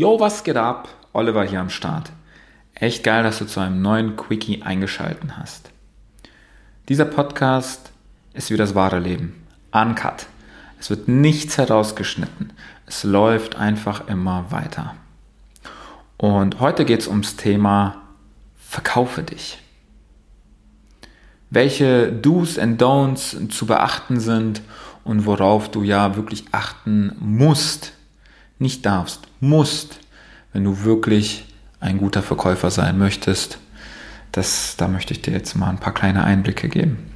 Yo, was geht ab? Oliver hier am Start. Echt geil, dass du zu einem neuen Quickie eingeschalten hast. Dieser Podcast ist wie das wahre Leben. Uncut. Es wird nichts herausgeschnitten. Es läuft einfach immer weiter. Und heute geht es ums Thema Verkaufe dich. Welche Do's and Don'ts zu beachten sind und worauf du ja wirklich achten musst, nicht darfst, musst, wenn du wirklich ein guter Verkäufer sein möchtest. Das, da möchte ich dir jetzt mal ein paar kleine Einblicke geben.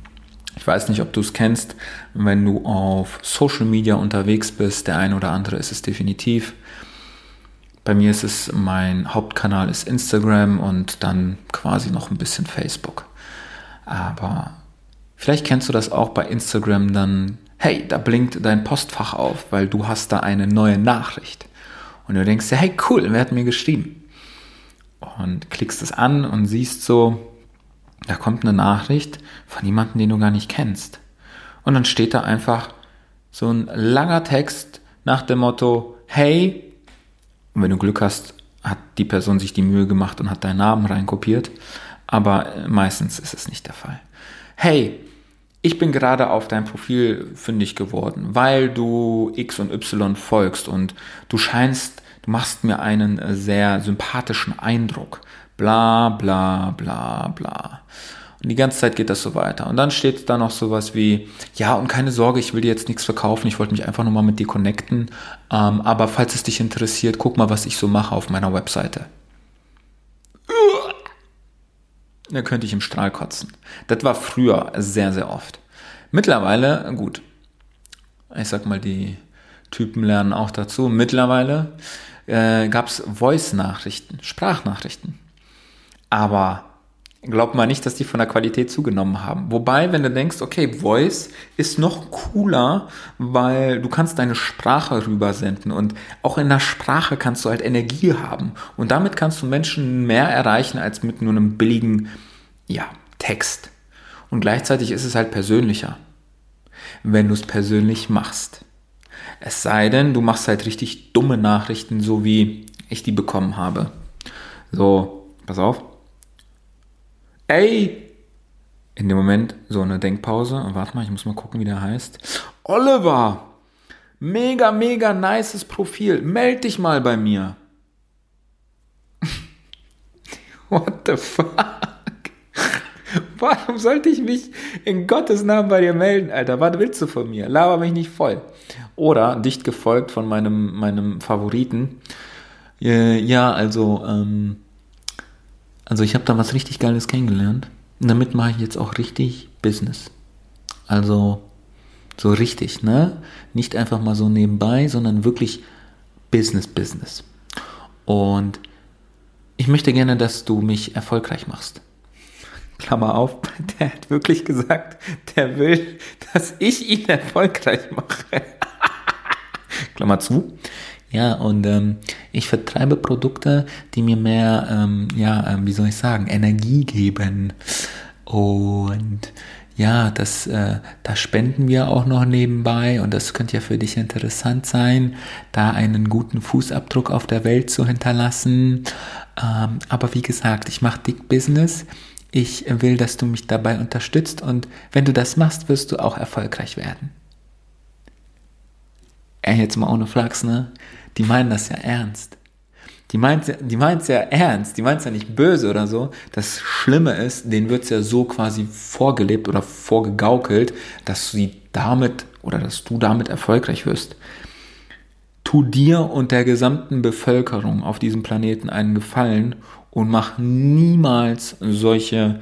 Ich weiß nicht, ob du es kennst, wenn du auf Social Media unterwegs bist. Der eine oder andere ist es definitiv. Bei mir ist es, mein Hauptkanal ist Instagram und dann quasi noch ein bisschen Facebook. Aber vielleicht kennst du das auch bei Instagram dann hey, da blinkt dein Postfach auf, weil du hast da eine neue Nachricht. Und du denkst dir, hey, cool, wer hat mir geschrieben? Und klickst es an und siehst so, da kommt eine Nachricht von jemandem, den du gar nicht kennst. Und dann steht da einfach so ein langer Text nach dem Motto, hey, und wenn du Glück hast, hat die Person sich die Mühe gemacht und hat deinen Namen reinkopiert, aber meistens ist es nicht der Fall. Hey, ich bin gerade auf dein Profil fündig geworden, weil du X und Y folgst und du scheinst, du machst mir einen äh, sehr sympathischen Eindruck. Bla bla bla bla. Und die ganze Zeit geht das so weiter. Und dann steht da noch sowas wie, ja, und keine Sorge, ich will dir jetzt nichts verkaufen, ich wollte mich einfach nur mal mit dir connecten. Ähm, aber falls es dich interessiert, guck mal, was ich so mache auf meiner Webseite. Da könnte ich im Strahl kotzen. Das war früher sehr, sehr oft. Mittlerweile, gut, ich sag mal, die Typen lernen auch dazu. Mittlerweile äh, gab es Voice-Nachrichten, Sprachnachrichten. Aber glaubt mal nicht, dass die von der Qualität zugenommen haben. Wobei, wenn du denkst, okay, Voice ist noch cooler, weil du kannst deine Sprache rübersenden und auch in der Sprache kannst du halt Energie haben und damit kannst du Menschen mehr erreichen als mit nur einem billigen, ja, Text. Und gleichzeitig ist es halt persönlicher, wenn du es persönlich machst. Es sei denn, du machst halt richtig dumme Nachrichten, so wie ich die bekommen habe. So, pass auf ey, in dem Moment so eine Denkpause. Warte mal, ich muss mal gucken, wie der heißt. Oliver, mega, mega nices Profil. Meld dich mal bei mir. What the fuck? Warum sollte ich mich in Gottes Namen bei dir melden, Alter? Was willst du von mir? Laber mich nicht voll. Oder dicht gefolgt von meinem, meinem Favoriten. Äh, ja, also, ähm, also ich habe da was richtig Geiles kennengelernt. Und damit mache ich jetzt auch richtig Business. Also so richtig, ne? Nicht einfach mal so nebenbei, sondern wirklich Business, Business. Und ich möchte gerne, dass du mich erfolgreich machst. Klammer auf, der hat wirklich gesagt, der will, dass ich ihn erfolgreich mache. Klammer zu. Ja, und ähm, ich vertreibe Produkte, die mir mehr, ähm, ja, ähm, wie soll ich sagen, Energie geben. Und ja, das, äh, da spenden wir auch noch nebenbei und das könnte ja für dich interessant sein, da einen guten Fußabdruck auf der Welt zu hinterlassen. Ähm, aber wie gesagt, ich mache Dick Business. Ich will, dass du mich dabei unterstützt und wenn du das machst, wirst du auch erfolgreich werden. Ey, jetzt mal ohne Flachs, ne? Die meinen das ja ernst. Die meint die meint's ja ernst, die meint es ja nicht böse oder so. Das Schlimme ist, denen wird es ja so quasi vorgelebt oder vorgegaukelt, dass sie damit oder dass du damit erfolgreich wirst. Tu dir und der gesamten Bevölkerung auf diesem Planeten einen Gefallen und mach niemals solche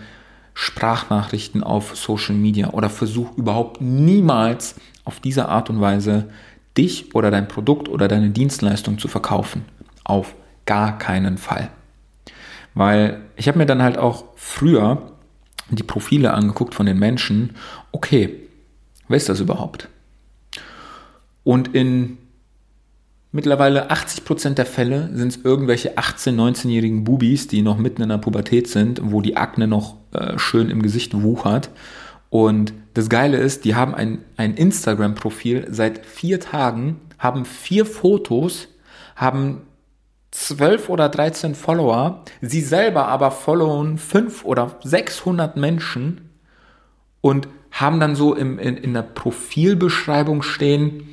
Sprachnachrichten auf Social Media oder versuch überhaupt niemals auf diese Art und Weise dich oder dein Produkt oder deine Dienstleistung zu verkaufen. Auf gar keinen Fall. Weil ich habe mir dann halt auch früher die Profile angeguckt von den Menschen. Okay, wer ist das überhaupt? Und in mittlerweile 80% der Fälle sind es irgendwelche 18-, 19-jährigen Bubis, die noch mitten in der Pubertät sind, wo die Akne noch äh, schön im Gesicht wuchert und das Geile ist, die haben ein, ein Instagram-Profil seit vier Tagen, haben vier Fotos, haben 12 oder 13 Follower, sie selber aber followen 5 oder 600 Menschen und haben dann so im, in, in der Profilbeschreibung stehen,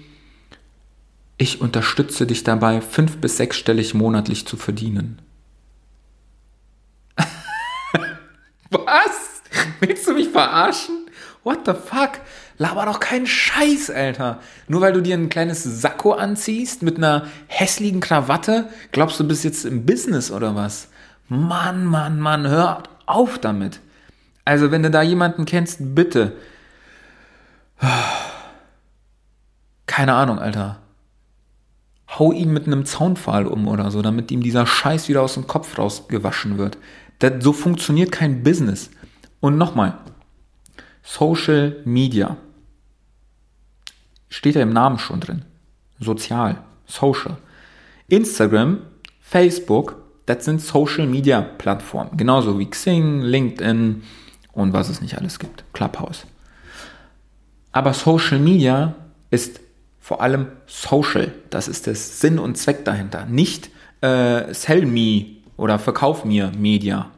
ich unterstütze dich dabei, fünf bis sechsstellig monatlich zu verdienen. Was? Willst du mich verarschen? What the fuck? Laber doch keinen Scheiß, Alter. Nur weil du dir ein kleines Sakko anziehst mit einer hässlichen Krawatte, glaubst du bist jetzt im Business oder was? Mann, Mann, Mann, hör auf damit. Also, wenn du da jemanden kennst, bitte. Keine Ahnung, Alter. Hau ihn mit einem Zaunpfahl um oder so, damit ihm dieser Scheiß wieder aus dem Kopf rausgewaschen wird. Das, so funktioniert kein Business. Und nochmal, Social Media Steht ja im Namen schon drin. Sozial, social. Instagram, Facebook, das sind Social Media Plattformen. Genauso wie Xing, LinkedIn und was es nicht alles gibt. Clubhouse. Aber Social Media ist vor allem social. Das ist der Sinn und Zweck dahinter. Nicht äh, Sell Me oder Verkauf mir Media.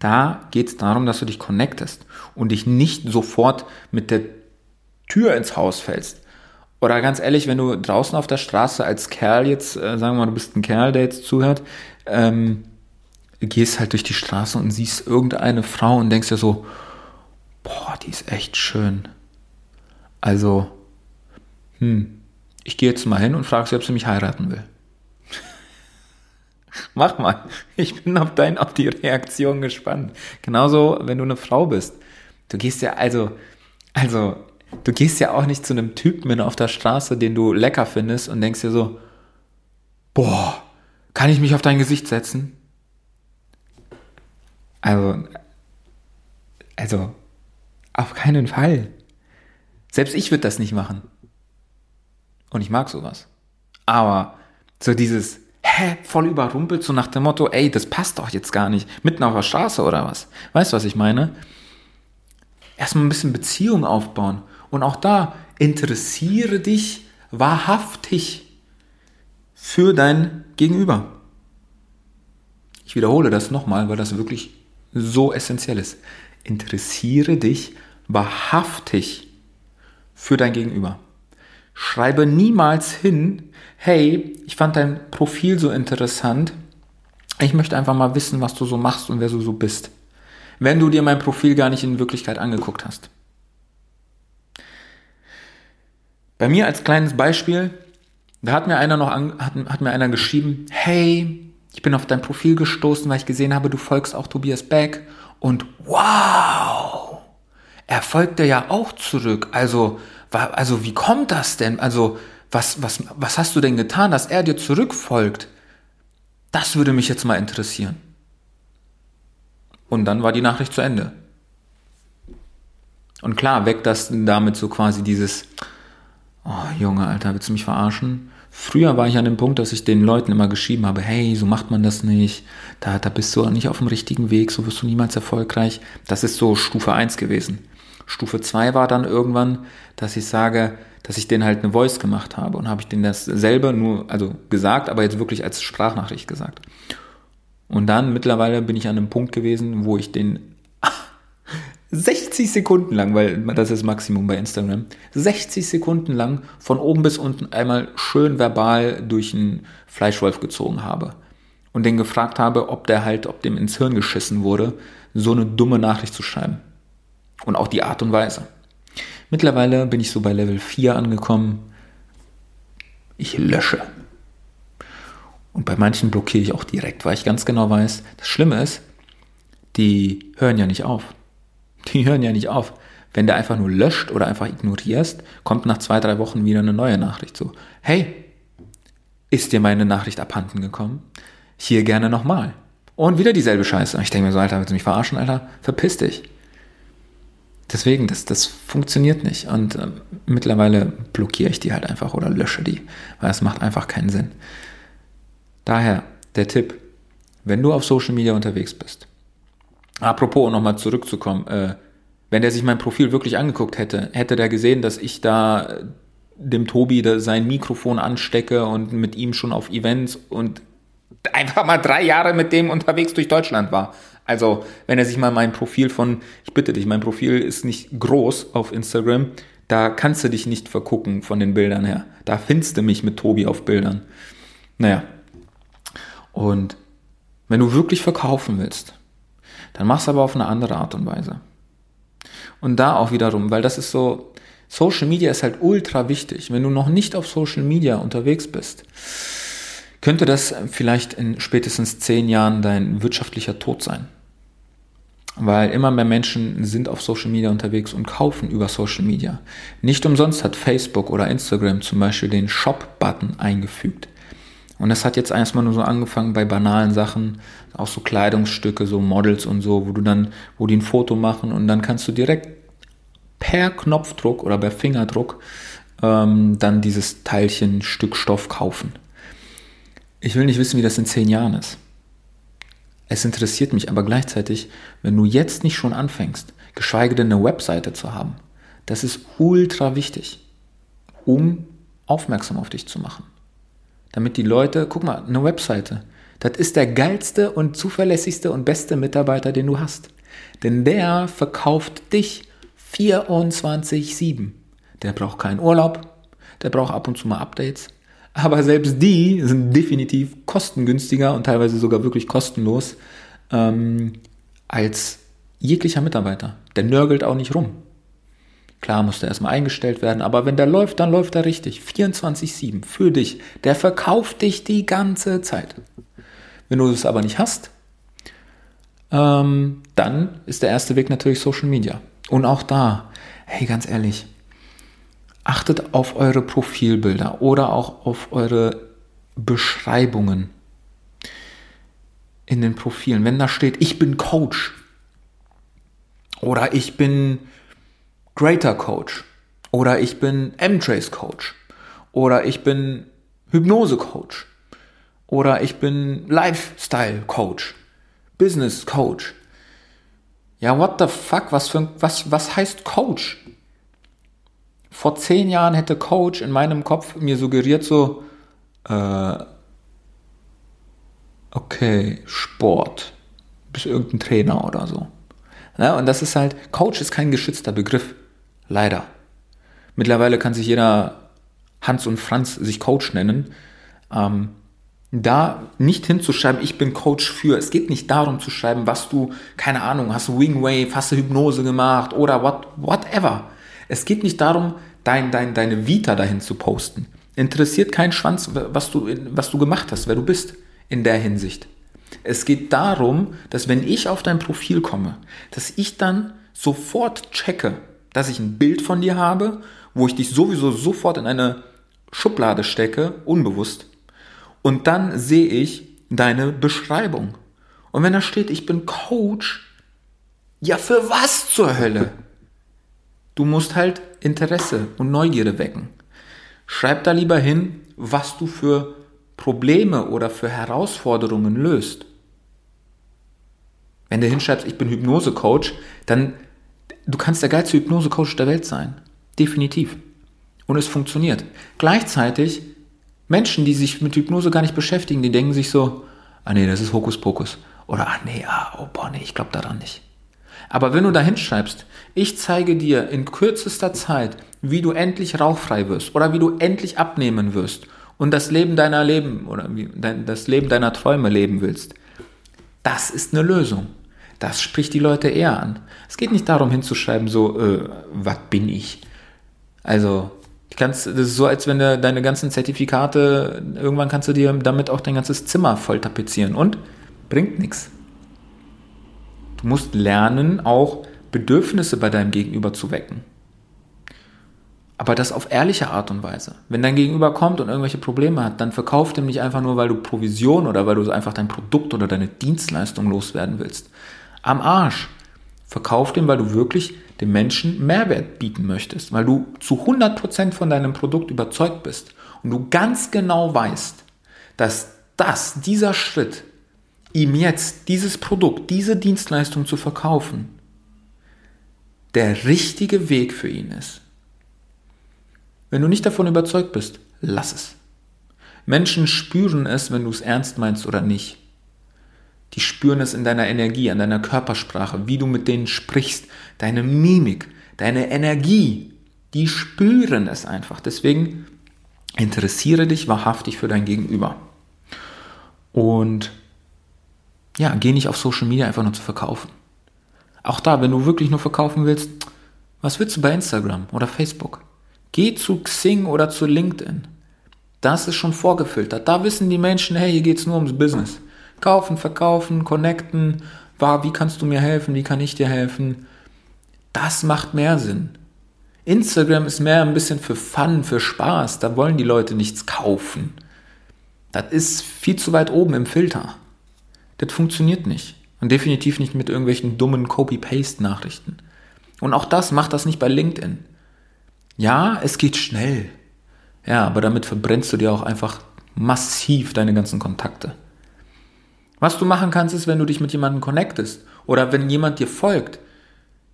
Da geht es darum, dass du dich connectest und dich nicht sofort mit der Tür ins Haus fällst. Oder ganz ehrlich, wenn du draußen auf der Straße als Kerl jetzt, äh, sagen wir mal, du bist ein Kerl, der jetzt zuhört, ähm, gehst halt durch die Straße und siehst irgendeine Frau und denkst dir so, boah, die ist echt schön. Also, hm, ich gehe jetzt mal hin und frage sie, ob sie mich heiraten will. Mach mal. Ich bin auf, dein, auf die Reaktion gespannt. Genauso, wenn du eine Frau bist. Du gehst ja, also, also, du gehst ja auch nicht zu einem Typen auf der Straße, den du lecker findest und denkst dir so, boah, kann ich mich auf dein Gesicht setzen? Also, also, auf keinen Fall. Selbst ich würde das nicht machen. Und ich mag sowas. Aber so dieses, hä, voll überrumpelt, so nach dem Motto, ey, das passt doch jetzt gar nicht. Mitten auf der Straße oder was? Weißt du, was ich meine? Erstmal ein bisschen Beziehung aufbauen. Und auch da, interessiere dich wahrhaftig für dein Gegenüber. Ich wiederhole das nochmal, weil das wirklich so essentiell ist. Interessiere dich wahrhaftig für dein Gegenüber. Schreibe niemals hin, hey, ich fand dein Profil so interessant. Ich möchte einfach mal wissen, was du so machst und wer du so bist. Wenn du dir mein Profil gar nicht in Wirklichkeit angeguckt hast. Bei mir als kleines Beispiel, da hat mir einer noch an, hat, hat mir einer geschrieben, hey, ich bin auf dein Profil gestoßen, weil ich gesehen habe, du folgst auch Tobias Beck und wow, er folgte ja auch zurück. Also, also wie kommt das denn? Also, was, was, was hast du denn getan, dass er dir zurückfolgt? Das würde mich jetzt mal interessieren. Und dann war die Nachricht zu Ende. Und klar, weckt das damit so quasi dieses, oh Junge, Alter, willst du mich verarschen? Früher war ich an dem Punkt, dass ich den Leuten immer geschrieben habe, hey, so macht man das nicht, da, da bist du nicht auf dem richtigen Weg, so wirst du niemals erfolgreich. Das ist so Stufe 1 gewesen. Stufe 2 war dann irgendwann, dass ich sage, dass ich denen halt eine Voice gemacht habe und habe ich denen das selber nur, also gesagt, aber jetzt wirklich als Sprachnachricht gesagt. Und dann mittlerweile bin ich an einem Punkt gewesen, wo ich den 60 Sekunden lang, weil das ist das Maximum bei Instagram, 60 Sekunden lang von oben bis unten einmal schön verbal durch einen Fleischwolf gezogen habe. Und den gefragt habe, ob der halt, ob dem ins Hirn geschissen wurde, so eine dumme Nachricht zu schreiben. Und auch die Art und Weise. Mittlerweile bin ich so bei Level 4 angekommen. Ich lösche. Und bei manchen blockiere ich auch direkt, weil ich ganz genau weiß, das Schlimme ist, die hören ja nicht auf. Die hören ja nicht auf. Wenn du einfach nur löscht oder einfach ignorierst, kommt nach zwei, drei Wochen wieder eine neue Nachricht so. Hey, ist dir meine Nachricht abhanden gekommen? Hier gerne nochmal. Und wieder dieselbe Scheiße. Ich denke mir so, Alter, willst du mich verarschen, Alter? Verpiss dich. Deswegen, das, das funktioniert nicht. Und äh, mittlerweile blockiere ich die halt einfach oder lösche die, weil es macht einfach keinen Sinn. Daher der Tipp, wenn du auf Social Media unterwegs bist, apropos, um nochmal zurückzukommen, äh, wenn der sich mein Profil wirklich angeguckt hätte, hätte der gesehen, dass ich da dem Tobi sein Mikrofon anstecke und mit ihm schon auf Events und einfach mal drei Jahre mit dem unterwegs durch Deutschland war. Also, wenn er sich mal mein Profil von, ich bitte dich, mein Profil ist nicht groß auf Instagram, da kannst du dich nicht vergucken von den Bildern her. Da findest du mich mit Tobi auf Bildern. Naja. Und wenn du wirklich verkaufen willst, dann machst du aber auf eine andere Art und Weise. Und da auch wiederum, weil das ist so, Social Media ist halt ultra wichtig. Wenn du noch nicht auf Social Media unterwegs bist, könnte das vielleicht in spätestens zehn Jahren dein wirtschaftlicher Tod sein. Weil immer mehr Menschen sind auf Social Media unterwegs und kaufen über Social Media. Nicht umsonst hat Facebook oder Instagram zum Beispiel den Shop-Button eingefügt. Und das hat jetzt erstmal nur so angefangen bei banalen Sachen, auch so Kleidungsstücke, so Models und so, wo du dann, wo die ein Foto machen und dann kannst du direkt per Knopfdruck oder per Fingerdruck ähm, dann dieses Teilchen Stück Stoff kaufen. Ich will nicht wissen, wie das in zehn Jahren ist. Es interessiert mich aber gleichzeitig, wenn du jetzt nicht schon anfängst, geschweige denn eine Webseite zu haben, das ist ultra wichtig, um aufmerksam auf dich zu machen. Damit die Leute, guck mal, eine Webseite, das ist der geilste und zuverlässigste und beste Mitarbeiter, den du hast. Denn der verkauft dich 24-7. Der braucht keinen Urlaub, der braucht ab und zu mal Updates. Aber selbst die sind definitiv kostengünstiger und teilweise sogar wirklich kostenlos ähm, als jeglicher Mitarbeiter. Der nörgelt auch nicht rum. Klar muss der erstmal eingestellt werden, aber wenn der läuft, dann läuft er richtig. 24-7 für dich. Der verkauft dich die ganze Zeit. Wenn du es aber nicht hast, ähm, dann ist der erste Weg natürlich Social Media. Und auch da, hey, ganz ehrlich, achtet auf eure Profilbilder oder auch auf eure Beschreibungen in den Profilen. Wenn da steht, ich bin Coach oder ich bin Greater Coach oder ich bin M-Trace Coach oder ich bin Hypnose Coach oder ich bin Lifestyle Coach, Business Coach. Ja, what the fuck? Was, für, was, was heißt Coach? Vor zehn Jahren hätte Coach in meinem Kopf mir suggeriert so, äh, okay, Sport, bist irgendein Trainer oder so. Ja, und das ist halt, Coach ist kein geschützter Begriff. Leider. Mittlerweile kann sich jeder Hans und Franz sich Coach nennen. Ähm, da nicht hinzuschreiben, ich bin Coach für. Es geht nicht darum zu schreiben, was du, keine Ahnung, hast du Wingwave, hast du Hypnose gemacht oder what, whatever. Es geht nicht darum, dein, dein, deine Vita dahin zu posten. Interessiert keinen Schwanz, was du, was du gemacht hast, wer du bist in der Hinsicht. Es geht darum, dass wenn ich auf dein Profil komme, dass ich dann sofort checke, dass ich ein Bild von dir habe, wo ich dich sowieso sofort in eine Schublade stecke, unbewusst, und dann sehe ich deine Beschreibung. Und wenn da steht, ich bin Coach, ja für was zur Hölle? Du musst halt Interesse und Neugierde wecken. Schreib da lieber hin, was du für Probleme oder für Herausforderungen löst. Wenn du hinschreibst, ich bin Hypnose-Coach, dann du kannst der geilste Hypnose-Coach der Welt sein. Definitiv. Und es funktioniert. Gleichzeitig Menschen, die sich mit Hypnose gar nicht beschäftigen, die denken sich so, ah nee, das ist Hokuspokus. Oder ach nee, ah, oh boah, nee, ich glaube daran nicht. Aber wenn du da hinschreibst, ich zeige dir in kürzester Zeit, wie du endlich rauchfrei wirst oder wie du endlich abnehmen wirst und das Leben deiner Leben oder das Leben deiner Träume leben willst, das ist eine Lösung. Das spricht die Leute eher an. Es geht nicht darum hinzuschreiben, so, äh, was bin ich? Also, kannst, das ist so, als wenn du deine ganzen Zertifikate, irgendwann kannst du dir damit auch dein ganzes Zimmer voll tapezieren und bringt nichts. Du musst lernen, auch Bedürfnisse bei deinem Gegenüber zu wecken. Aber das auf ehrliche Art und Weise. Wenn dein Gegenüber kommt und irgendwelche Probleme hat, dann verkauf dem nicht einfach nur, weil du Provision oder weil du einfach dein Produkt oder deine Dienstleistung loswerden willst. Am Arsch. Verkauf dem, weil du wirklich dem Menschen Mehrwert bieten möchtest, weil du zu 100% von deinem Produkt überzeugt bist und du ganz genau weißt, dass das, dieser Schritt, ihm jetzt dieses Produkt, diese Dienstleistung zu verkaufen, der richtige Weg für ihn ist. Wenn du nicht davon überzeugt bist, lass es. Menschen spüren es, wenn du es ernst meinst oder nicht. Die spüren es in deiner Energie, an deiner Körpersprache, wie du mit denen sprichst, deine Mimik, deine Energie. Die spüren es einfach. Deswegen interessiere dich wahrhaftig für dein Gegenüber. Und ja, geh nicht auf Social Media einfach nur zu verkaufen. Auch da, wenn du wirklich nur verkaufen willst, was willst du bei Instagram oder Facebook? Geh zu Xing oder zu LinkedIn. Das ist schon vorgefiltert. Da wissen die Menschen, hey, hier geht es nur ums Business. Kaufen, verkaufen, connecten. Wie kannst du mir helfen? Wie kann ich dir helfen? Das macht mehr Sinn. Instagram ist mehr ein bisschen für Fun, für Spaß. Da wollen die Leute nichts kaufen. Das ist viel zu weit oben im Filter. Das funktioniert nicht. Und definitiv nicht mit irgendwelchen dummen Copy-Paste-Nachrichten. Und auch das macht das nicht bei LinkedIn. Ja, es geht schnell. Ja, aber damit verbrennst du dir auch einfach massiv deine ganzen Kontakte. Was du machen kannst, ist, wenn du dich mit jemandem connectest oder wenn jemand dir folgt,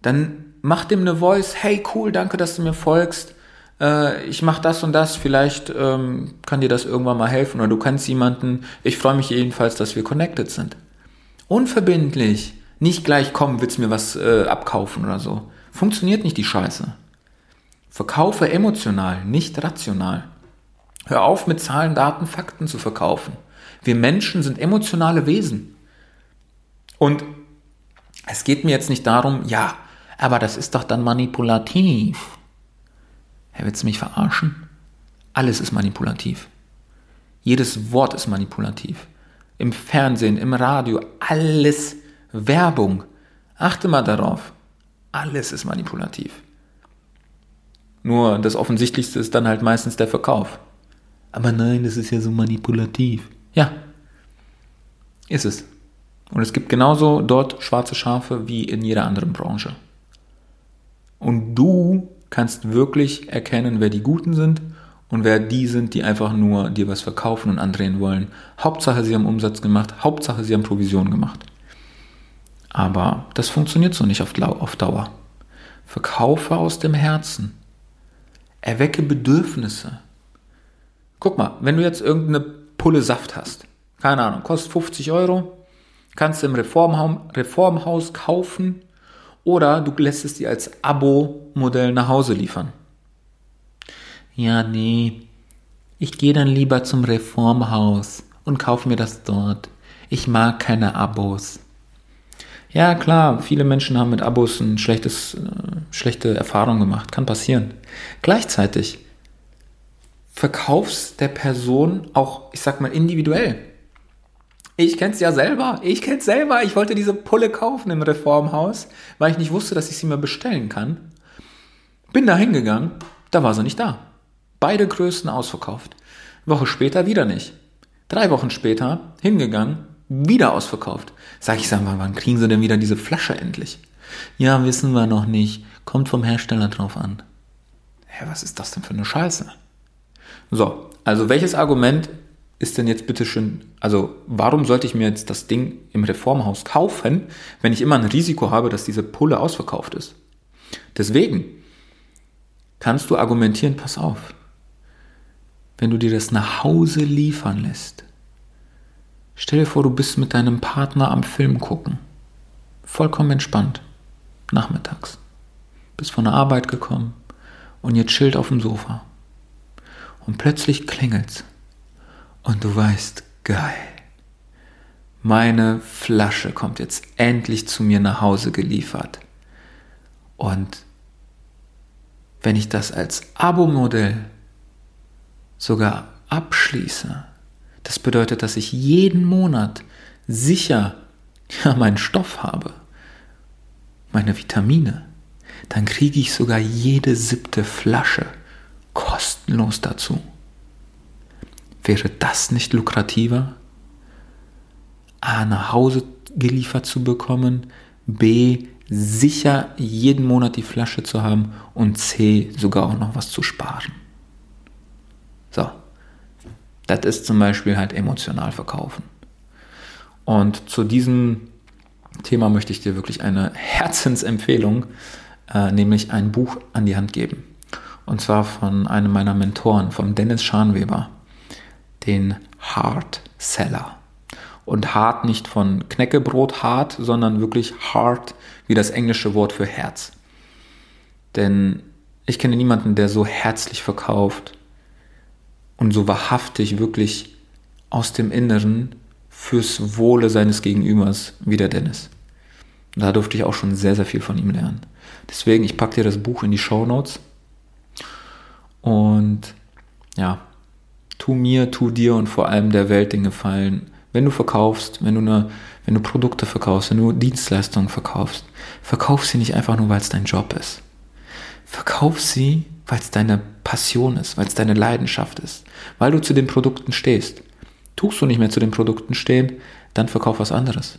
dann mach dem eine Voice, hey cool, danke, dass du mir folgst. Äh, ich mache das und das, vielleicht ähm, kann dir das irgendwann mal helfen oder du kennst jemanden. Ich freue mich jedenfalls, dass wir connected sind. Unverbindlich. Nicht gleich, komm, willst mir was äh, abkaufen oder so. Funktioniert nicht die Scheiße. Verkaufe emotional, nicht rational. Hör auf mit Zahlen, Daten, Fakten zu verkaufen. Wir Menschen sind emotionale Wesen. Und es geht mir jetzt nicht darum, ja, aber das ist doch dann manipulativ. Herr, willst du mich verarschen? Alles ist manipulativ. Jedes Wort ist manipulativ. Im Fernsehen, im Radio, alles Werbung. Achte mal darauf. Alles ist manipulativ. Nur das Offensichtlichste ist dann halt meistens der Verkauf. Aber nein, das ist ja so manipulativ. Ja, ist es. Und es gibt genauso dort schwarze Schafe wie in jeder anderen Branche. Und du kannst wirklich erkennen, wer die Guten sind und wer die sind, die einfach nur dir was verkaufen und andrehen wollen. Hauptsache, sie haben Umsatz gemacht, Hauptsache, sie haben Provision gemacht. Aber das funktioniert so nicht auf Dauer. Verkaufe aus dem Herzen. Erwecke Bedürfnisse. Guck mal, wenn du jetzt irgendeine Pulle Saft hast, keine Ahnung, kostet 50 Euro, kannst du im Reformhaus kaufen oder du lässt es dir als Abo-Modell nach Hause liefern. Ja, nee, ich gehe dann lieber zum Reformhaus und kaufe mir das dort. Ich mag keine Abos. Ja, klar, viele Menschen haben mit Abos ein schlechtes, äh, schlechte Erfahrung gemacht. Kann passieren. Gleichzeitig verkaufst der Person auch, ich sag mal, individuell. Ich kenn's ja selber. Ich kenn's selber. Ich wollte diese Pulle kaufen im Reformhaus, weil ich nicht wusste, dass ich sie mir bestellen kann. Bin da hingegangen, da war sie nicht da. Beide Größen ausverkauft. Woche später wieder nicht. Drei Wochen später hingegangen, wieder ausverkauft. Sag ich, sag mal, wann kriegen sie denn wieder diese Flasche endlich? Ja, wissen wir noch nicht. Kommt vom Hersteller drauf an. Hä, was ist das denn für eine Scheiße? So, also welches Argument ist denn jetzt bitte schön, also warum sollte ich mir jetzt das Ding im Reformhaus kaufen, wenn ich immer ein Risiko habe, dass diese Pulle ausverkauft ist? Deswegen kannst du argumentieren, pass auf, wenn du dir das nach Hause liefern lässt, Stell dir vor, du bist mit deinem Partner am Film gucken. Vollkommen entspannt. Nachmittags. Bist von der Arbeit gekommen und ihr chillt auf dem Sofa. Und plötzlich klingelt's. Und du weißt, geil. Meine Flasche kommt jetzt endlich zu mir nach Hause geliefert. Und wenn ich das als Abo-Modell sogar abschließe, das bedeutet, dass ich jeden Monat sicher ja, meinen Stoff habe, meine Vitamine. Dann kriege ich sogar jede siebte Flasche kostenlos dazu. Wäre das nicht lukrativer? A, nach Hause geliefert zu bekommen, B, sicher jeden Monat die Flasche zu haben und C, sogar auch noch was zu sparen. So, das ist zum Beispiel halt emotional verkaufen. Und zu diesem Thema möchte ich dir wirklich eine Herzensempfehlung, äh, nämlich ein Buch an die Hand geben. Und zwar von einem meiner Mentoren, vom Dennis Scharnweber, den Hard Seller. Und hart nicht von Knäckebrot hart, sondern wirklich hard wie das englische Wort für Herz. Denn ich kenne niemanden, der so herzlich verkauft und so wahrhaftig wirklich aus dem Inneren fürs Wohle seines Gegenübers wie der Dennis. Da durfte ich auch schon sehr, sehr viel von ihm lernen. Deswegen, ich packe dir das Buch in die Show Notes. Und ja, tu mir, tu dir und vor allem der Welt den Gefallen. Wenn du verkaufst, wenn du, eine, wenn du Produkte verkaufst, wenn du Dienstleistungen verkaufst, verkauf sie nicht einfach nur, weil es dein Job ist. Verkauf sie, weil es deine Passion ist, weil es deine Leidenschaft ist, weil du zu den Produkten stehst. Tust du nicht mehr zu den Produkten stehen, dann verkauf was anderes.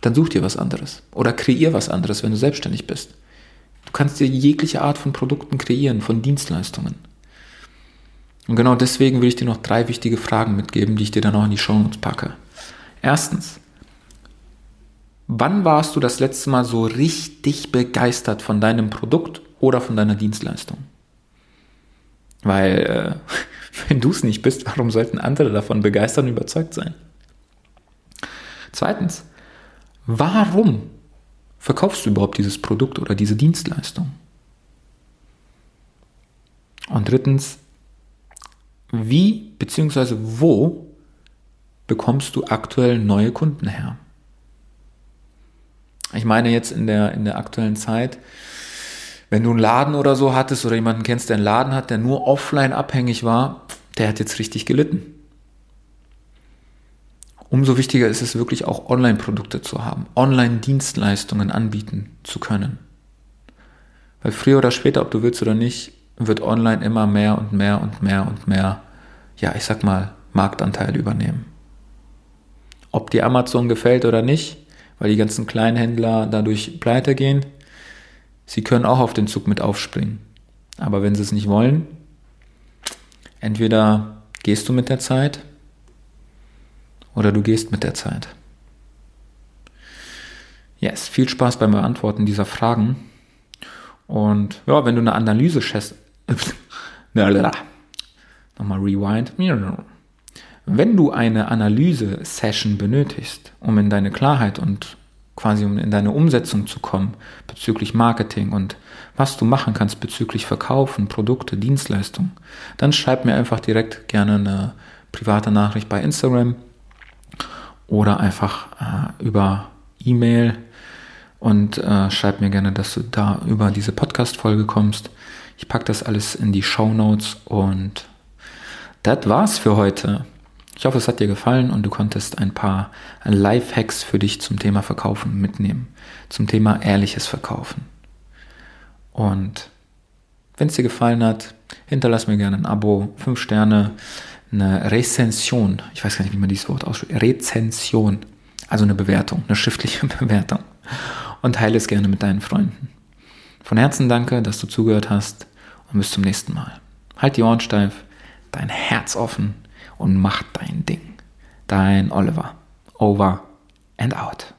Dann such dir was anderes oder kreier was anderes, wenn du selbstständig bist. Du kannst dir jegliche Art von Produkten kreieren, von Dienstleistungen. Und genau deswegen will ich dir noch drei wichtige Fragen mitgeben, die ich dir dann auch in die Show Notes packe. Erstens, wann warst du das letzte Mal so richtig begeistert von deinem Produkt oder von deiner Dienstleistung? Weil, äh, wenn du es nicht bist, warum sollten andere davon begeistert und überzeugt sein? Zweitens, warum verkaufst du überhaupt dieses Produkt oder diese Dienstleistung? Und drittens, wie bzw. wo bekommst du aktuell neue Kunden her? Ich meine jetzt in der, in der aktuellen Zeit, wenn du einen Laden oder so hattest oder jemanden kennst, der einen Laden hat, der nur offline abhängig war, der hat jetzt richtig gelitten. Umso wichtiger ist es wirklich auch Online-Produkte zu haben, Online-Dienstleistungen anbieten zu können. Weil früher oder später, ob du willst oder nicht, wird online immer mehr und mehr und mehr und mehr, ja, ich sag mal, Marktanteil übernehmen. Ob dir Amazon gefällt oder nicht, weil die ganzen Kleinhändler dadurch pleite gehen, sie können auch auf den Zug mit aufspringen. Aber wenn sie es nicht wollen, entweder gehst du mit der Zeit oder du gehst mit der Zeit. Yes, viel Spaß beim Beantworten dieser Fragen. Und ja, wenn du eine Analyse Nochmal rewind. Wenn du eine Analyse-Session benötigst, um in deine Klarheit und quasi um in deine Umsetzung zu kommen bezüglich Marketing und was du machen kannst bezüglich Verkaufen, Produkte, Dienstleistungen, dann schreib mir einfach direkt gerne eine private Nachricht bei Instagram oder einfach äh, über E-Mail und äh, schreib mir gerne, dass du da über diese Podcast-Folge kommst. Ich packe das alles in die Show Notes und das war's für heute. Ich hoffe, es hat dir gefallen und du konntest ein paar Life-Hacks für dich zum Thema Verkaufen mitnehmen, zum Thema ehrliches Verkaufen. Und wenn es dir gefallen hat, hinterlass mir gerne ein Abo, 5 Sterne, eine Rezension. Ich weiß gar nicht, wie man dieses Wort ausspricht. Rezension. Also eine Bewertung, eine schriftliche Bewertung. Und teile es gerne mit deinen Freunden. Von Herzen danke, dass du zugehört hast und bis zum nächsten Mal. Halt die Ohren steif, dein Herz offen und mach dein Ding. Dein Oliver. Over and out.